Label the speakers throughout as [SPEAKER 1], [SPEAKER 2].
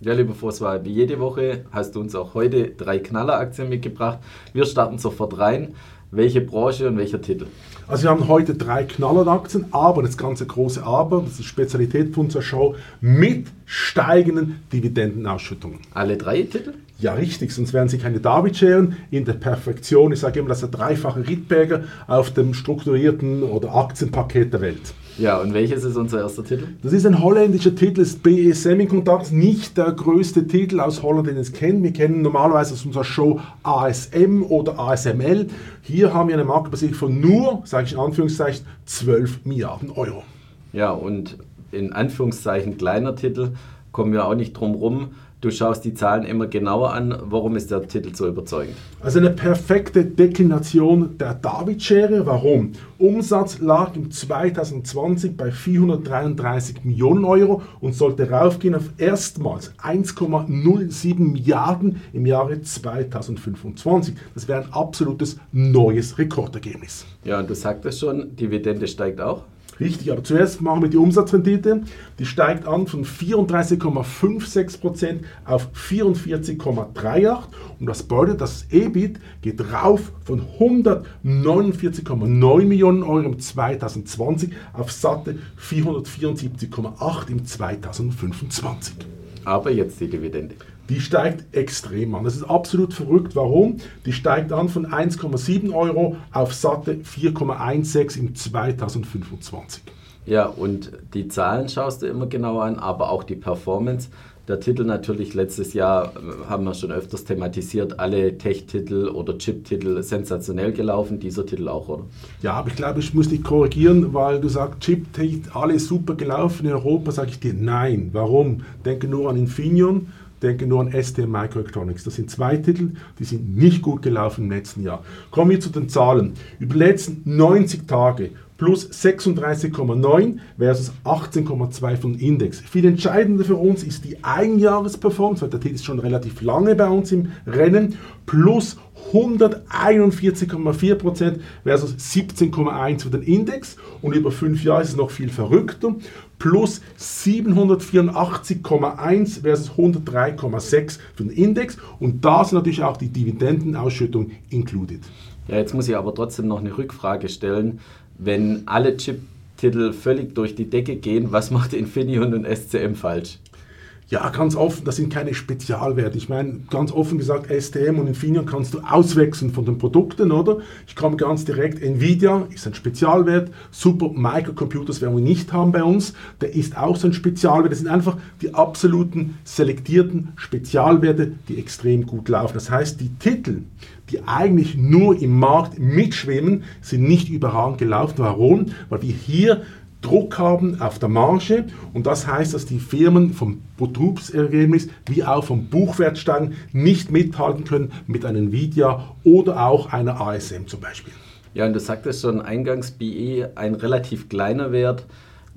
[SPEAKER 1] Ja, lieber François, wie jede Woche hast du uns auch heute drei Knalleraktien mitgebracht. Wir starten sofort rein. Welche Branche und welcher Titel?
[SPEAKER 2] Also wir haben heute drei Knalleraktien, aber das ganze große Aber, das ist die Spezialität von unserer Show, mit steigenden Dividendenausschüttungen.
[SPEAKER 1] Alle drei Titel?
[SPEAKER 2] Ja, richtig, sonst wären sie keine David scheren in der Perfektion. Ich sage immer, das ist der dreifache Rittberger auf dem strukturierten oder Aktienpaket der Welt.
[SPEAKER 1] Ja, und welches ist unser erster Titel?
[SPEAKER 2] Das ist ein holländischer Titel, das BE Semiconductors, nicht der größte Titel aus Holland, den es kennt. Wir kennen normalerweise aus unserer Show ASM oder ASML. Hier haben wir eine Marktbasiierung von nur, sage ich in Anführungszeichen, 12 Milliarden Euro.
[SPEAKER 1] Ja, und in Anführungszeichen kleiner Titel kommen wir auch nicht drum rum Du schaust die Zahlen immer genauer an. Warum ist der Titel so überzeugend?
[SPEAKER 2] Also eine perfekte Deklination der David-Schere. Warum? Umsatz lag im 2020 bei 433 Millionen Euro und sollte raufgehen auf erstmals 1,07 Milliarden im Jahre 2025. Das wäre ein absolutes neues Rekordergebnis.
[SPEAKER 1] Ja, und du sagtest schon, Dividende steigt auch.
[SPEAKER 2] Richtig, aber zuerst machen wir die Umsatzrendite. Die steigt an von 34,56% auf 44,38%. Und das bedeutet, das EBIT geht rauf von 149,9 Millionen Euro im 2020 auf satte 474,8 im 2025.
[SPEAKER 1] Aber jetzt die Dividende
[SPEAKER 2] die steigt extrem an. Das ist absolut verrückt. Warum? Die steigt an von 1,7 Euro auf satte 4,16 im 2025.
[SPEAKER 1] Ja, und die Zahlen schaust du immer genauer an, aber auch die Performance. Der Titel natürlich letztes Jahr äh, haben wir schon öfters thematisiert, alle Tech-Titel oder Chip-Titel sensationell gelaufen, dieser Titel auch, oder?
[SPEAKER 2] Ja, aber ich glaube, ich muss dich korrigieren, weil du sagst, Chip-Tech, alle super gelaufen in Europa, sage ich dir nein. Warum? Denke nur an Infineon, denke nur an ST Microelectronics. Das sind zwei Titel, die sind nicht gut gelaufen im letzten Jahr. Kommen wir zu den Zahlen. Über die letzten 90 Tage plus 36,9 versus 18,2 von Index. Viel entscheidender für uns ist die Einjahresperformance, weil der Titel ist schon relativ lange bei uns im Rennen, plus 141,4% versus 17,1 für den Index und über fünf Jahre ist es noch viel verrückter, plus 784,1 versus 103,6 für den Index und da sind natürlich auch die Dividendenausschüttung included.
[SPEAKER 1] Ja, jetzt muss ich aber trotzdem noch eine Rückfrage stellen. Wenn alle Chip-Titel völlig durch die Decke gehen, was macht Infineon und SCM falsch?
[SPEAKER 2] Ja, ganz offen, das sind keine Spezialwerte. Ich meine, ganz offen gesagt, STM und Infineon kannst du auswechseln von den Produkten, oder? Ich komme ganz direkt, Nvidia ist ein Spezialwert, Super Microcomputers werden wir nicht haben bei uns, der ist auch so ein Spezialwert. Das sind einfach die absoluten selektierten Spezialwerte, die extrem gut laufen. Das heißt, die Titel, die eigentlich nur im Markt mitschwimmen, sind nicht überragend gelaufen. Warum? Weil wir hier Druck haben auf der Marge und das heißt, dass die Firmen vom Betriebsergebnis wie auch vom Buchwertstand nicht mithalten können mit einem Nvidia oder auch einer ASM zum Beispiel.
[SPEAKER 1] Ja, und du sagtest schon eingangs, BE ein relativ kleiner Wert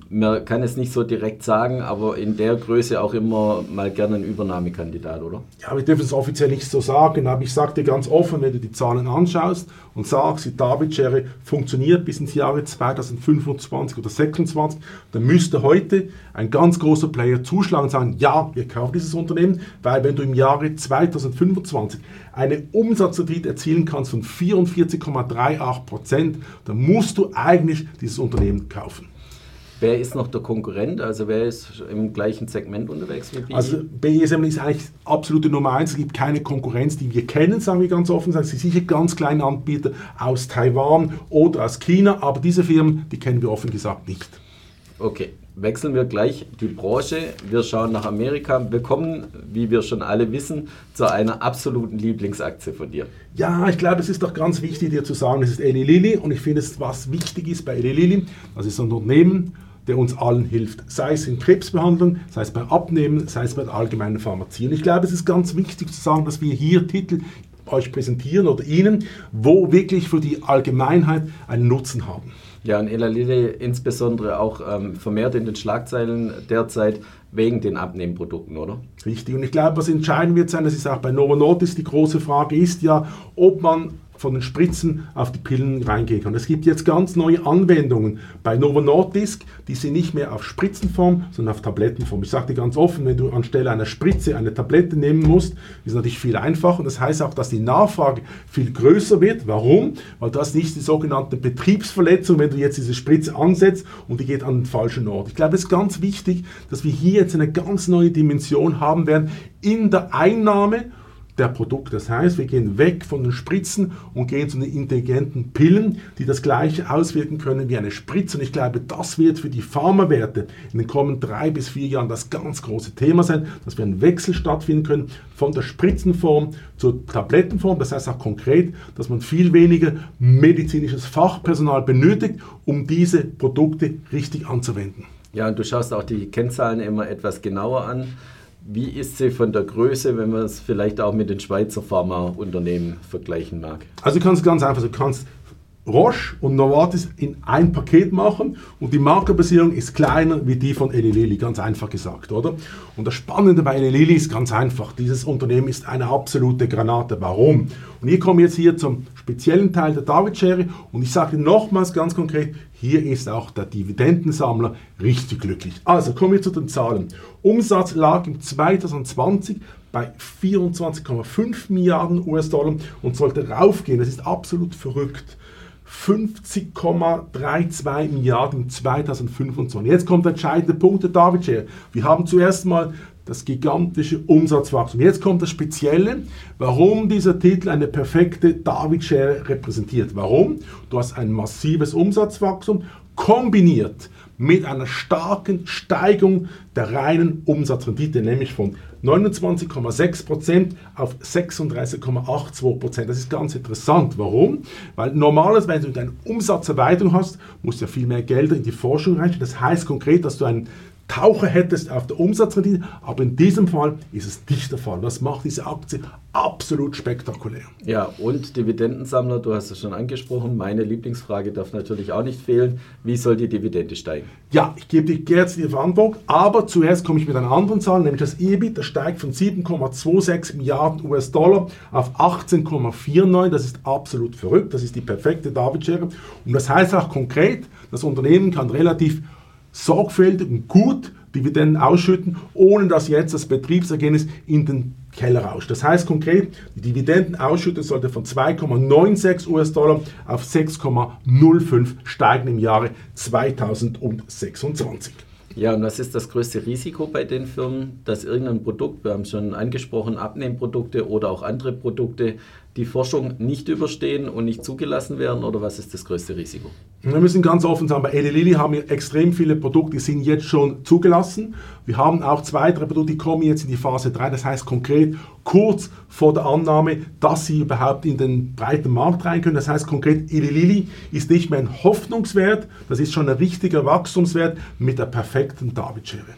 [SPEAKER 1] man kann es nicht so direkt sagen, aber in der Größe auch immer mal gerne ein Übernahmekandidat, oder?
[SPEAKER 2] Ja, wir dürfen es offiziell nicht so sagen, aber ich sage dir ganz offen, wenn du die Zahlen anschaust und sagst, die David-Schere funktioniert bis ins Jahre 2025 oder 2026, dann müsste heute ein ganz großer Player zuschlagen und sagen, ja, wir kaufen dieses Unternehmen, weil wenn du im Jahre 2025 eine Umsatzrendite erzielen kannst von 44,38 Prozent, dann musst du eigentlich dieses Unternehmen kaufen.
[SPEAKER 1] Wer ist noch der Konkurrent? Also wer ist im gleichen Segment unterwegs
[SPEAKER 2] wie BE? Also BESM ist eigentlich absolute Nummer eins. Es gibt keine Konkurrenz, die wir kennen, sagen wir ganz offen. Es sind sicher ganz kleine Anbieter aus Taiwan oder aus China, aber diese Firmen, die kennen wir offen gesagt nicht.
[SPEAKER 1] Okay, wechseln wir gleich die Branche. Wir schauen nach Amerika. Wir kommen, wie wir schon alle wissen, zu einer absoluten Lieblingsaktie von dir.
[SPEAKER 2] Ja, ich glaube, es ist doch ganz wichtig, dir zu sagen, es ist Eli Lilly und ich finde, was wichtig ist bei Eli Lilly, das ist ein Unternehmen, der uns allen hilft. Sei es in Krebsbehandlung, sei es beim Abnehmen, sei es bei der allgemeinen Pharmazie. Und ich glaube, es ist ganz wichtig zu sagen, dass wir hier Titel euch präsentieren oder Ihnen, wo wirklich für die Allgemeinheit einen Nutzen haben.
[SPEAKER 1] Ja, und Ela Lilly insbesondere auch ähm, vermehrt in den Schlagzeilen derzeit wegen den Abnehmprodukten, oder?
[SPEAKER 2] Richtig. Und ich glaube, was entscheidend wird sein, das ist auch bei Novo Nordisk die große Frage, ist ja, ob man von den Spritzen auf die Pillen reingehen kann. Es gibt jetzt ganz neue Anwendungen bei Novo Nordisk, die sind nicht mehr auf Spritzenform, sondern auf Tablettenform. Ich sage dir ganz offen, wenn du anstelle einer Spritze eine Tablette nehmen musst, ist natürlich viel einfacher und das heißt auch, dass die Nachfrage viel größer wird. Warum? Weil du hast nicht die sogenannte Betriebsverletzung, wenn du jetzt diese Spritze ansetzt und die geht an den falschen Ort. Ich glaube, es ist ganz wichtig, dass wir hier jetzt eine ganz neue Dimension haben werden in der Einnahme der Produkte. Das heißt, wir gehen weg von den Spritzen und gehen zu den intelligenten Pillen, die das gleiche auswirken können wie eine Spritze. Und ich glaube, das wird für die Pharmawerte in den kommenden drei bis vier Jahren das ganz große Thema sein, dass wir einen Wechsel stattfinden können von der Spritzenform zur Tablettenform. Das heißt auch konkret, dass man viel weniger medizinisches Fachpersonal benötigt, um diese Produkte richtig anzuwenden.
[SPEAKER 1] Ja, und du schaust auch die Kennzahlen immer etwas genauer an. Wie ist sie von der Größe, wenn man es vielleicht auch mit den Schweizer Pharmaunternehmen vergleichen mag?
[SPEAKER 2] Also du kannst ganz einfach, du kannst Roche und Novartis in ein Paket machen und die Markenbasierung ist kleiner wie die von Eli Lilly, ganz einfach gesagt, oder? Und das Spannende bei Eli Lilly ist ganz einfach, dieses Unternehmen ist eine absolute Granate. Warum? Und kommen wir jetzt hier zum speziellen Teil der David-Schere und ich sage nochmals ganz konkret, hier ist auch der Dividendensammler richtig glücklich. Also kommen wir zu den Zahlen. Umsatz lag im 2020 bei 24,5 Milliarden US-Dollar und sollte raufgehen. Das ist absolut verrückt. 50,32 Milliarden 2025. Jetzt kommt der entscheidende Punkt der David Share. Wir haben zuerst mal das gigantische Umsatzwachstum. Jetzt kommt das Spezielle, warum dieser Titel eine perfekte David Share repräsentiert. Warum? Du hast ein massives Umsatzwachstum kombiniert mit einer starken Steigung der reinen Umsatzrendite, nämlich von 29,6% auf 36,82%. Das ist ganz interessant. Warum? Weil normalerweise, wenn du eine Umsatzerweiterung hast, musst du ja viel mehr Gelder in die Forschung reinstellen. Das heißt konkret, dass du einen Taucher hättest auf der Umsatzrendite, aber in diesem Fall ist es nicht der Fall. Das macht diese Aktie absolut spektakulär.
[SPEAKER 1] Ja, und Dividendensammler, du hast es schon angesprochen, meine Lieblingsfrage darf natürlich auch nicht fehlen. Wie soll die Dividende steigen?
[SPEAKER 2] Ja, ich gebe dir jetzt die Verantwortung, aber zuerst komme ich mit einer anderen Zahl, nämlich das EBIT, das steigt von 7,26 Milliarden US-Dollar auf 18,49. Das ist absolut verrückt, das ist die perfekte David-Schere. Und das heißt auch konkret, das Unternehmen kann relativ sorgfältig und gut Dividenden ausschütten, ohne dass jetzt das Betriebsergebnis in den Keller rauscht. Das heißt konkret, die Dividendenausschüttung sollte von 2,96 US-Dollar auf 6,05 steigen im Jahre 2026.
[SPEAKER 1] Ja, und was ist das größte Risiko bei den Firmen, dass irgendein Produkt, wir haben es schon angesprochen, Abnehmprodukte oder auch andere Produkte, die Forschung nicht überstehen und nicht zugelassen werden oder was ist das größte Risiko?
[SPEAKER 2] Wir müssen ganz offen sagen, bei Eli Lilly haben wir extrem viele Produkte, die sind jetzt schon zugelassen. Wir haben auch zwei, drei Produkte, die kommen jetzt in die Phase 3, das heißt konkret kurz vor der Annahme, dass sie überhaupt in den breiten Markt rein können. Das heißt konkret, Eli Lilly ist nicht mehr ein Hoffnungswert, das ist schon ein richtiger Wachstumswert mit der perfekten David-Schere.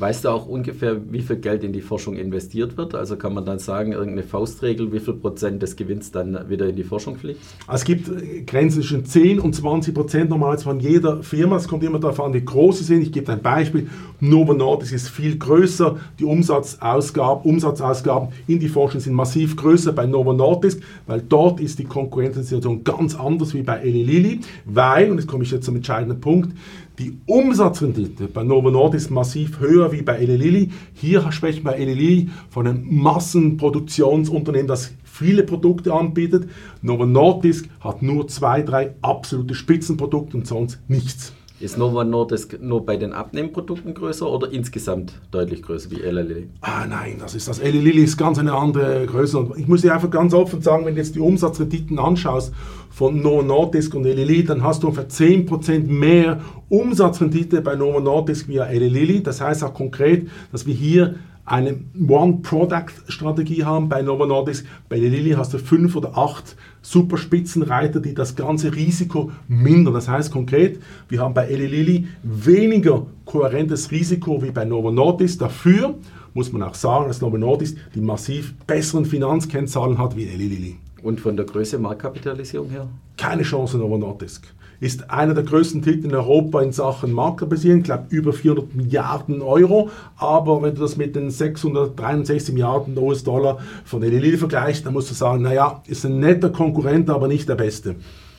[SPEAKER 1] Weißt du auch ungefähr, wie viel Geld in die Forschung investiert wird? Also kann man dann sagen, irgendeine Faustregel, wie viel Prozent des Gewinns dann wieder in die Forschung fliegt?
[SPEAKER 2] Es gibt äh, Grenzen zwischen 10 und 20 Prozent normalerweise von jeder Firma. Es kommt immer darauf an, wie groß sie sind. Ich gebe ein Beispiel. Novo Nordisk ist viel größer. Die Umsatzausgaben, Umsatzausgaben in die Forschung sind massiv größer bei Novo Nordisk, weil dort ist die Konkurrenzsituation ganz anders wie bei Eli Lilly. Weil, und jetzt komme ich jetzt zum entscheidenden Punkt, die Umsatzrendite bei Novo Nordisk massiv höher wie bei Eli Lilly. Hier sprechen wir bei Eli Lilly von einem Massenproduktionsunternehmen, das viele Produkte anbietet. Novo Nordisk hat nur zwei, drei absolute Spitzenprodukte und sonst nichts.
[SPEAKER 1] Ist Novo Nordisk nur bei den Abnehmprodukten größer oder insgesamt deutlich größer wie Eli Lilly?
[SPEAKER 2] Ah nein, das ist das. Eli Lilly ist ganz eine andere Größe. Ich muss dir einfach ganz offen sagen, wenn du jetzt die Umsatzrenditen anschaust von Novo Nordisk und Eli Lilly, dann hast du ungefähr 10% mehr Umsatzrendite bei Novo Nordisk wie Eli Lilly. Das heißt auch konkret, dass wir hier eine One-Product-Strategie haben bei Novo Nordisk. Bei Lilly hast du fünf oder acht Superspitzenreiter, die das ganze Risiko mindern. Das heißt konkret, wir haben bei Eli Lilly weniger kohärentes Risiko wie bei Novo Nordisk. Dafür muss man auch sagen, dass Novo Nordisk die massiv besseren Finanzkennzahlen hat wie Eli Lilly.
[SPEAKER 1] Und von der Größe Marktkapitalisierung her?
[SPEAKER 2] Keine Chance Novo Nordisk. Ist einer der größten Titel in Europa in Sachen Maklerbasierung, ich glaube über 400 Milliarden Euro. Aber wenn du das mit den 663 Milliarden US-Dollar von Eli vergleichst, dann musst du sagen, naja, ist ein netter Konkurrent, aber nicht der beste.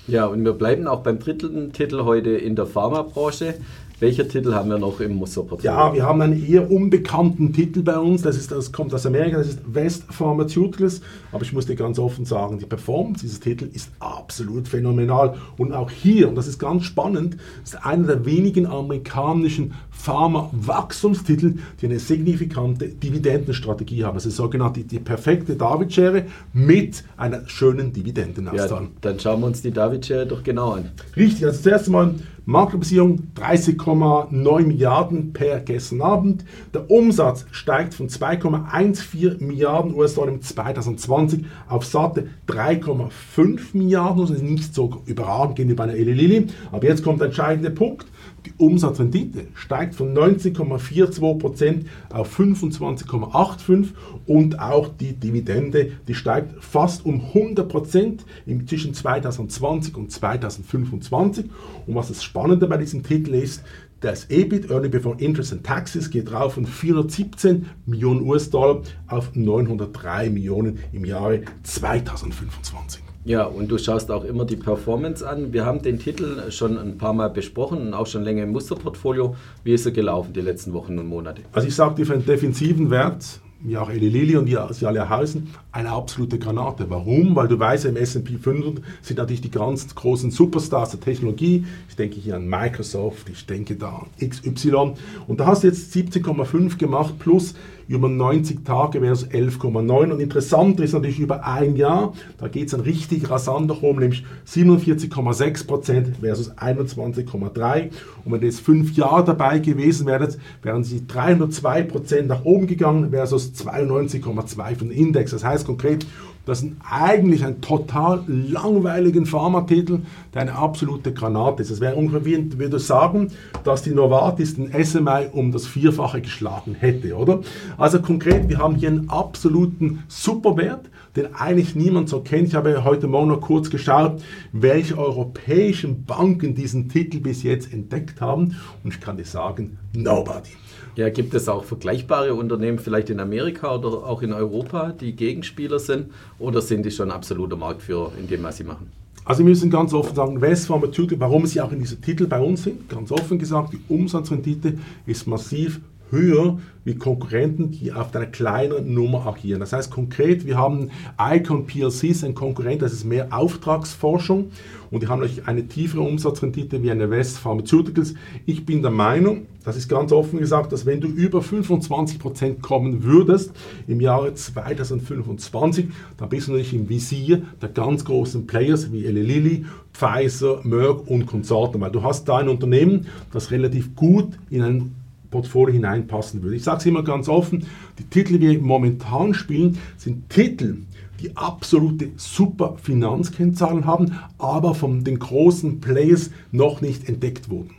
[SPEAKER 1] Ja, und wir bleiben auch beim dritten Titel heute in der Pharmabranche. Welcher Titel haben wir noch im Musterportfolio?
[SPEAKER 2] Ja, wir haben einen eher unbekannten Titel bei uns. Das, ist, das kommt aus Amerika, das ist West Pharmaceuticals. Aber ich muss dir ganz offen sagen, die Performance dieses Titels ist absolut phänomenal. Und auch hier, und das ist ganz spannend, ist einer der wenigen amerikanischen Pharma-Wachstumstitel, die eine signifikante Dividendenstrategie haben. Das ist sogenannte die perfekte David-Schere mit einer schönen Dividendenauszahlung.
[SPEAKER 1] Ja, dann schauen wir uns die David-Schere doch genau an.
[SPEAKER 2] Richtig, also zuerst einmal Marktkapitalisierung 30,9 Milliarden per gestern Abend. Der Umsatz steigt von 2,14 Milliarden US-Dollar im 2020 auf satte 3,5 Milliarden. Das ist nicht so überragend gegenüber einer Eli Lilly. Aber jetzt kommt der entscheidende Punkt. Die Umsatzrendite steigt von 19,42% auf 25,85% und auch die Dividende, die steigt fast um 100% zwischen 2020 und 2025. Und was das Spannende bei diesem Titel ist, das EBIT, Earning Before Interest and Taxes, geht rauf von 417 Millionen US-Dollar auf 903 Millionen im Jahre 2025.
[SPEAKER 1] Ja, und du schaust auch immer die Performance an. Wir haben den Titel schon ein paar Mal besprochen und auch schon länger im Musterportfolio. Wie ist er gelaufen die letzten Wochen und Monate?
[SPEAKER 2] Also ich sage dir für einen defensiven Wert, wie auch Eli Lilly und wie sie alle heißen, eine absolute Granate. Warum? Weil du weißt, im S&P 500 sind natürlich die ganz großen Superstars der Technologie. Ich denke hier an Microsoft, ich denke da an XY. Und da hast du jetzt 17,5 gemacht plus über 90 Tage wäre es 11,9. Und interessant ist natürlich über ein Jahr, da geht es dann richtig rasant nach oben, nämlich 47,6% versus 21,3%. Und wenn ihr jetzt fünf Jahre dabei gewesen wäret, wären sie 302% nach oben gegangen versus 92,2% von Index. Das heißt konkret, das ist eigentlich ein total langweiligen Pharmatitel, der eine absolute Granate ist. Es wäre ungefähr wie, würde sagen, dass die Novartis den SMI um das Vierfache geschlagen hätte, oder? Also konkret, wir haben hier einen absoluten Superwert, den eigentlich niemand so kennt. Ich habe heute Morgen noch kurz geschaut, welche europäischen Banken diesen Titel bis jetzt entdeckt haben. Und ich kann dir sagen, nobody.
[SPEAKER 1] Ja, gibt es auch vergleichbare Unternehmen vielleicht in Amerika oder auch in Europa, die Gegenspieler sind? Oder sind die schon absoluter Marktführer in dem, was sie machen?
[SPEAKER 2] Also wir müssen ganz offen sagen, West Pharmaceutical, warum sie auch in diesem Titel bei uns sind, ganz offen gesagt, die Umsatzrendite ist massiv höher wie Konkurrenten, die auf einer kleinen Nummer agieren. Das heißt konkret, wir haben Icon PLC, ist ein Konkurrent, das ist mehr Auftragsforschung und die haben natürlich eine tiefere Umsatzrendite wie eine West Pharmaceuticals. Ich bin der Meinung, das ist ganz offen gesagt, dass wenn du über 25% kommen würdest im Jahre 2025, dann bist du natürlich im Visier der ganz großen Players wie Eli Lilly, Pfizer, Merck und Konsorten, weil du hast da ein Unternehmen, das relativ gut in ein Portfolio hineinpassen würde. Ich sage es immer ganz offen, die Titel, die wir momentan spielen, sind Titel, die absolute super Finanzkennzahlen haben, aber von den großen Players noch nicht entdeckt wurden.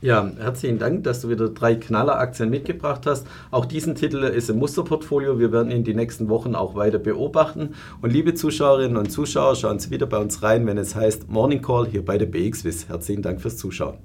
[SPEAKER 1] Ja, herzlichen Dank, dass du wieder drei Knalleraktien mitgebracht hast. Auch diesen Titel ist im Musterportfolio. Wir werden ihn die nächsten Wochen auch weiter beobachten. Und liebe Zuschauerinnen und Zuschauer, schauen Sie wieder bei uns rein, wenn es heißt Morning Call hier bei der BXWIS. Herzlichen Dank fürs Zuschauen.